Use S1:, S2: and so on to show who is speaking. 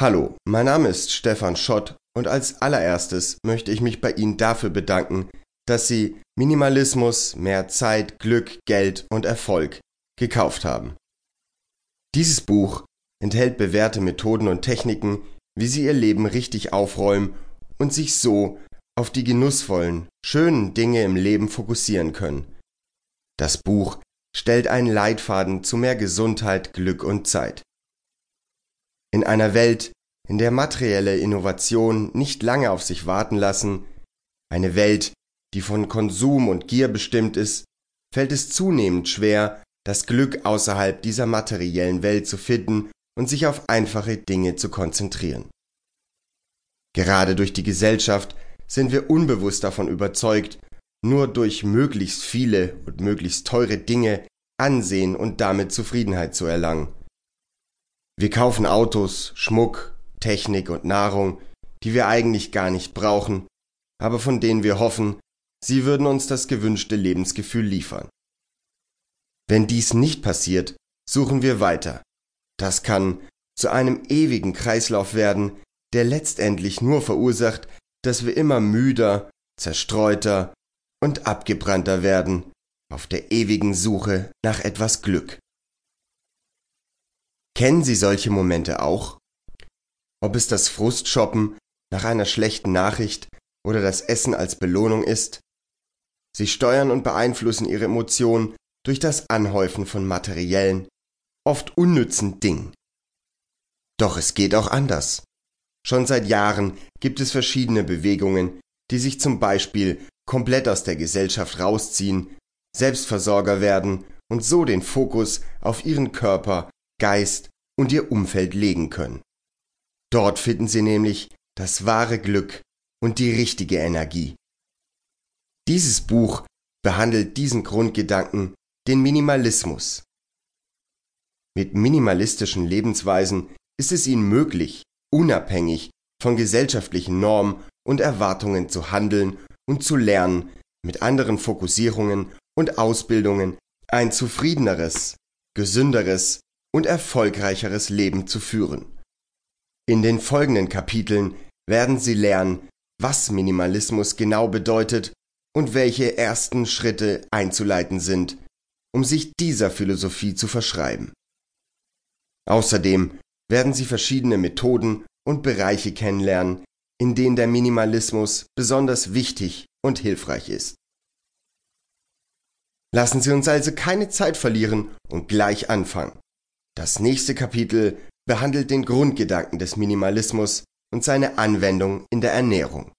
S1: Hallo, mein Name ist Stefan Schott und als allererstes möchte ich mich bei Ihnen dafür bedanken, dass Sie Minimalismus, mehr Zeit, Glück, Geld und Erfolg gekauft haben. Dieses Buch enthält bewährte Methoden und Techniken, wie Sie Ihr Leben richtig aufräumen und sich so auf die genussvollen, schönen Dinge im Leben fokussieren können. Das Buch stellt einen Leitfaden zu mehr Gesundheit, Glück und Zeit. In einer Welt, in der materielle Innovationen nicht lange auf sich warten lassen, eine Welt, die von Konsum und Gier bestimmt ist, fällt es zunehmend schwer, das Glück außerhalb dieser materiellen Welt zu finden und sich auf einfache Dinge zu konzentrieren. Gerade durch die Gesellschaft sind wir unbewusst davon überzeugt, nur durch möglichst viele und möglichst teure Dinge Ansehen und damit Zufriedenheit zu erlangen. Wir kaufen Autos, Schmuck, Technik und Nahrung, die wir eigentlich gar nicht brauchen, aber von denen wir hoffen, sie würden uns das gewünschte Lebensgefühl liefern. Wenn dies nicht passiert, suchen wir weiter. Das kann zu einem ewigen Kreislauf werden, der letztendlich nur verursacht, dass wir immer müder, zerstreuter und abgebrannter werden auf der ewigen Suche nach etwas Glück. Kennen Sie solche Momente auch? Ob es das Frustshoppen nach einer schlechten Nachricht oder das Essen als Belohnung ist? Sie steuern und beeinflussen Ihre Emotionen durch das Anhäufen von materiellen, oft unnützen Dingen. Doch es geht auch anders. Schon seit Jahren gibt es verschiedene Bewegungen, die sich zum Beispiel komplett aus der Gesellschaft rausziehen, Selbstversorger werden und so den Fokus auf ihren Körper Geist und ihr Umfeld legen können. Dort finden sie nämlich das wahre Glück und die richtige Energie. Dieses Buch behandelt diesen Grundgedanken, den Minimalismus. Mit minimalistischen Lebensweisen ist es ihnen möglich, unabhängig von gesellschaftlichen Normen und Erwartungen zu handeln und zu lernen, mit anderen Fokussierungen und Ausbildungen ein zufriedeneres, gesünderes und erfolgreicheres Leben zu führen. In den folgenden Kapiteln werden Sie lernen, was Minimalismus genau bedeutet und welche ersten Schritte einzuleiten sind, um sich dieser Philosophie zu verschreiben. Außerdem werden Sie verschiedene Methoden und Bereiche kennenlernen, in denen der Minimalismus besonders wichtig und hilfreich ist. Lassen Sie uns also keine Zeit verlieren und gleich anfangen. Das nächste Kapitel behandelt den Grundgedanken des Minimalismus und seine Anwendung in der Ernährung.